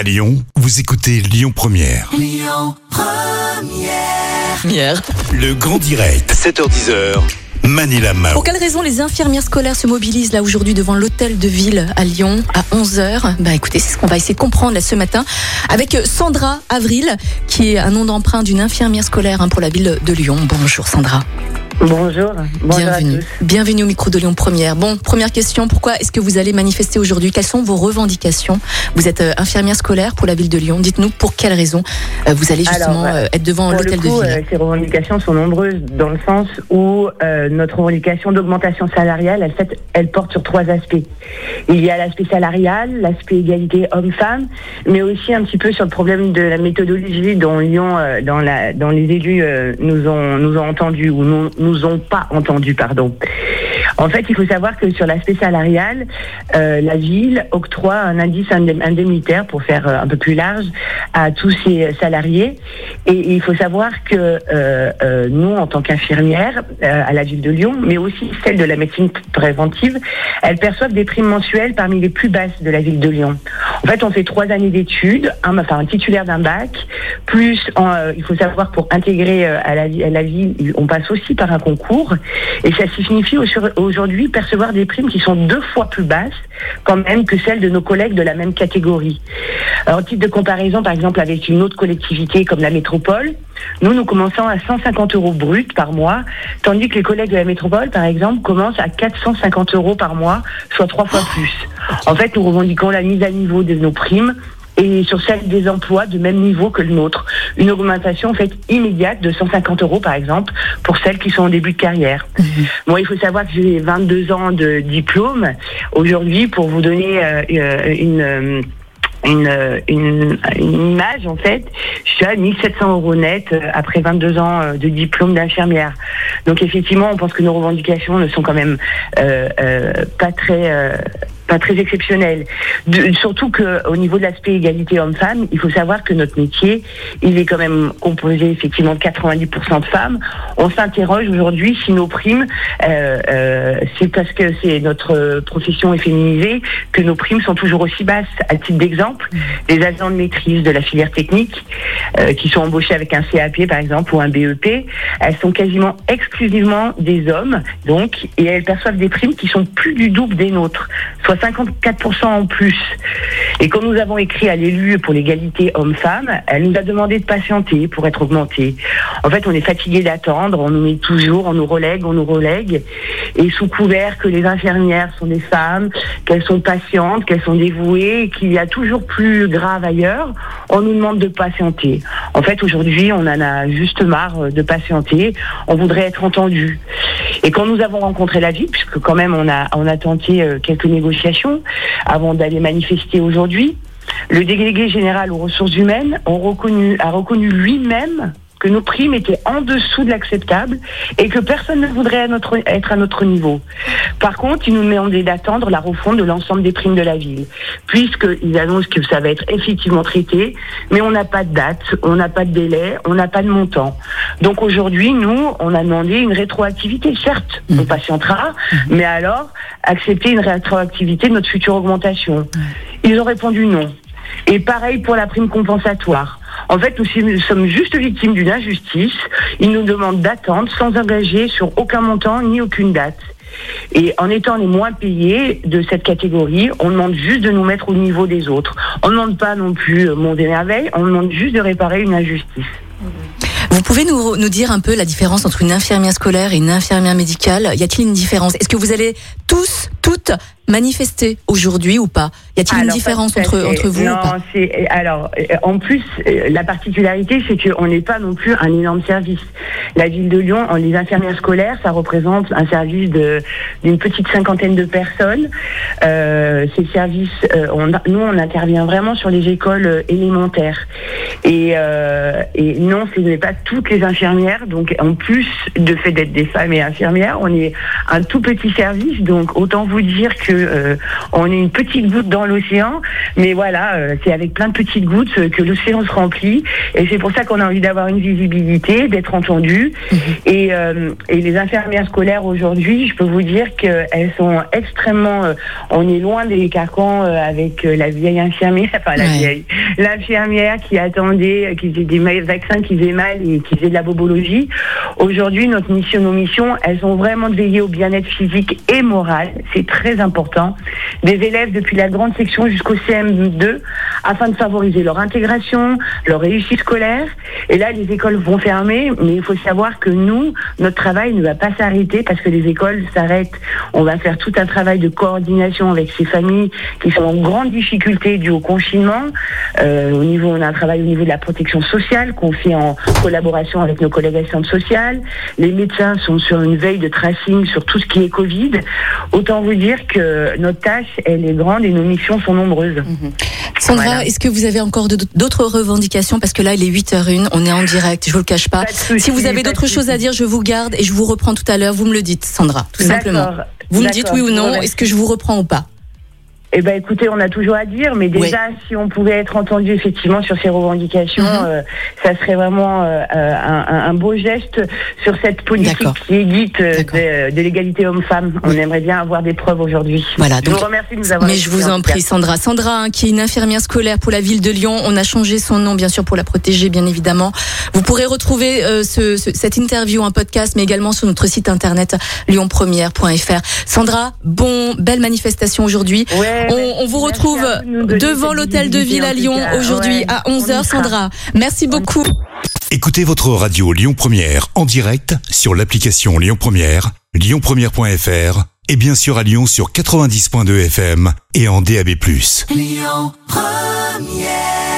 À Lyon, vous écoutez Lyon Première. Hier. Le grand direct, 7h10h. Manila Mao. Pour quelles raisons les infirmières scolaires se mobilisent là aujourd'hui devant l'hôtel de ville à Lyon à 11h Bah écoutez, c'est ce qu'on va essayer de comprendre là ce matin avec Sandra Avril, qui est un nom d'emprunt d'une infirmière scolaire hein, pour la ville de Lyon. Bonjour Sandra. Bonjour, bonjour Bienvenue. à tous. Bienvenue au micro de Lyon Première. Bon, première question, pourquoi est-ce que vous allez manifester aujourd'hui? Quelles sont vos revendications? Vous êtes euh, infirmière scolaire pour la ville de Lyon. Dites-nous pour quelles raisons euh, vous allez justement Alors, euh, être devant l'hôtel de ville. ces revendications sont nombreuses dans le sens où notre revendication d'augmentation salariale, elle, fait, elle porte sur trois aspects. Il y a l'aspect salarial, l'aspect égalité homme-femme, mais aussi un petit peu sur le problème de la méthodologie dont Lyon, dans, la, dans les élus nous ont nous ont entendu ou nous, nous ont pas entendu, pardon. En fait, il faut savoir que sur l'aspect salarial, euh, la ville octroie un indice indem- indemnitaire, pour faire euh, un peu plus large, à tous ses salariés. Et il faut savoir que euh, nous, en tant qu'infirmières à la ville de Lyon, mais aussi celle de la médecine préventive, elles perçoivent des primes mensuelles parmi les plus basses de la ville de Lyon. En fait, on fait trois années d'études, un, enfin un titulaire d'un bac, plus il faut savoir pour intégrer à, la, ville, on passe aussi par un concours, et ça signifie au- aujourd'hui percevoir des primes qui sont deux fois plus basses quand même que celles de nos collègues de la même catégorie. Alors, en titre de comparaison, par exemple, avec une autre collectivité comme la métropole, nous, nous commençons à 150 euros bruts par mois, tandis que les collègues de la métropole, par exemple, commencent à 450 euros par mois, soit trois fois plus. En fait, nous revendiquons la mise à niveau de nos primes et sur celle des emplois de même niveau que le nôtre. Une augmentation en fait immédiate de 150 euros par exemple pour celles qui sont en début de carrière. Moi, il faut savoir que j'ai 22 ans de diplôme aujourd'hui pour vous donner euh, euh, une euh, une, une, une image en fait, je suis à 1700 euros net après 22 ans de diplôme d'infirmière. Donc effectivement, on pense que nos revendications ne sont quand même euh, euh, pas très euh, très exceptionnelles. De- surtout que au niveau de l'aspect égalité homme-femme, il faut savoir que notre métier, il est quand même composé effectivement de 90% de femmes. On s'interroge aujourd'hui si nos primes, euh, euh, c'est parce que c'est notre profession est féminisée que nos primes sont toujours aussi basses. À titre d'exemple, les agents de maîtrise de la filière technique euh, qui sont embauchés avec un CAP par exemple ou un BEP, elles sont quasiment exclusivement des hommes, donc, et elles perçoivent des primes qui sont plus du double des nôtres, 54% en plus. Et quand nous avons écrit à l'élu pour l'égalité homme-femme, elle nous a demandé de patienter pour être augmentée. En fait, on est fatigué d'attendre, on nous met toujours, on nous relègue, on nous relègue, et sous couvert que les infirmières sont des femmes, qu'elles sont patientes, qu'elles sont dévouées, qu'il y a toujours plus grave ailleurs, on nous demande de patienter. En fait, aujourd'hui, on en a juste marre euh, de patienter, on voudrait être entendu. Et quand nous avons rencontré la ville, puisque quand même on a, on a tenté euh, quelques négociations avant d'aller manifester aujourd'hui, le délégué général aux ressources humaines a reconnu lui-même que nos primes étaient en dessous de l'acceptable et que personne ne voudrait à notre- être à notre niveau. Par contre, ils nous demandaient d'attendre la refonte de l'ensemble des primes de la ville, puisqu'ils annoncent que ça va être effectivement traité, mais on n'a pas de date, on n'a pas de délai, on n'a pas de montant. Donc aujourd'hui, nous, on a demandé une rétroactivité. Certes, on patientera, mais alors accepter une rétroactivité de notre future augmentation. Ils ont répondu non. Et pareil pour la prime compensatoire. En fait, nous sommes- juste victimes d'une injustice. Ils nous demandent d'attendre sans engager sur aucun montant ni aucune date. Et en étant les moins payés de cette catégorie, on demande juste de nous mettre au niveau des autres. On ne demande pas non plus euh, monde et merveille, on demande juste de réparer une injustice. Vous pouvez nous, nous dire un peu la différence entre une infirmière scolaire et une infirmière médicale? Y a-t-il une différence? Est-ce que vous allez tous, toutes manifester aujourd'hui ou pas? Y a-t-il une différence entre, entre vous non, ou pas? c'est alors euh, en plus euh, la particularité c'est qu'on n'est pas non plus un énorme service. La ville de Lyon, en les infirmières scolaires, ça représente un service de d'une petite cinquantaine de personnes. Euh, ces services, euh, on, nous on intervient vraiment sur les écoles euh, élémentaires. Et, euh, et non, ce n'est pas toutes les infirmières. Donc en plus de fait d'être des femmes et infirmières, on est un tout petit service. Donc autant vous dire que euh, on est une petite goutte dans l'océan, mais voilà, euh, c'est avec plein de petites gouttes que l'océan se remplit, et c'est pour ça qu'on a envie d'avoir une visibilité, d'être entendu. Mhm. Et, et, les infirmières scolaires aujourd'hui, je peux vous dire qu'elles sont extrêmement, on est loin des carcans avec la vieille infirmière, enfin la vieille, l'infirmière qui attendait, qui faisait des vaccins qui faisaient mal et qui faisait de la bobologie. Aujourd'hui, notre mission, nos missions, elles sont vraiment de veiller au bien-être physique et moral. C'est très important. Des élèves depuis la grande section jusqu'au CM2 afin de favoriser leur intégration, leur réussite scolaire. Et là, les écoles vont fermer, mais il faut savoir que nous, notre travail ne va pas s'arrêter parce que les écoles s'arrêtent. On va faire tout un travail de coordination avec ces familles qui sont en grande difficulté dû au confinement. Euh, au niveau, on a un travail au niveau de la protection sociale qu'on fait en collaboration avec nos collègues assistantes sociales. Les médecins sont sur une veille de tracing sur tout ce qui est Covid. Autant vous dire que notre tâche, elle est grande et nos missions sont nombreuses. Mhm. Sandra, est-ce que vous avez encore d'autres revendications? Parce que là, il est 8h01, on est en direct, je vous le cache pas. si vous avez d'autres choses à dire, je vous garde et je vous reprends tout à l'heure. Vous me le dites, Sandra, tout simplement. Vous me dites oui ou non, est-ce que je vous reprends ou pas? Eh ben, écoutez, on a toujours à dire, mais déjà, si on pouvait être entendu effectivement sur ces revendications, mhm. euh, ça serait vraiment euh, un, beau geste sur cette politique qui est dite euh, de, l'égalité homme-femme. On aimerait bien avoir des preuves aujourd'hui. Voilà. je vous remercie de nous avoir. Mais je vous en prie, Sandra. Sandra, hein, qui est une infirmière scolaire pour la ville de Lyon. On a changé son nom, bien sûr, pour la protéger, bien évidemment. Vous pourrez retrouver ce, cette interview, un podcast, mais également sur notre site internet lyonpremière.fr. Sandra, bon, belle manifestation aujourd'hui. On, vous retrouve devant l'hôtel de ville à Lyon aujourd'hui à 11h, Sandra. Merci beaucoup. Écoutez votre radio Lyon Première en direct sur l'application Lyon Première, lyonpremière.fr et bien sûr à Lyon sur 90.2 FM et en DAB+. Lyon Première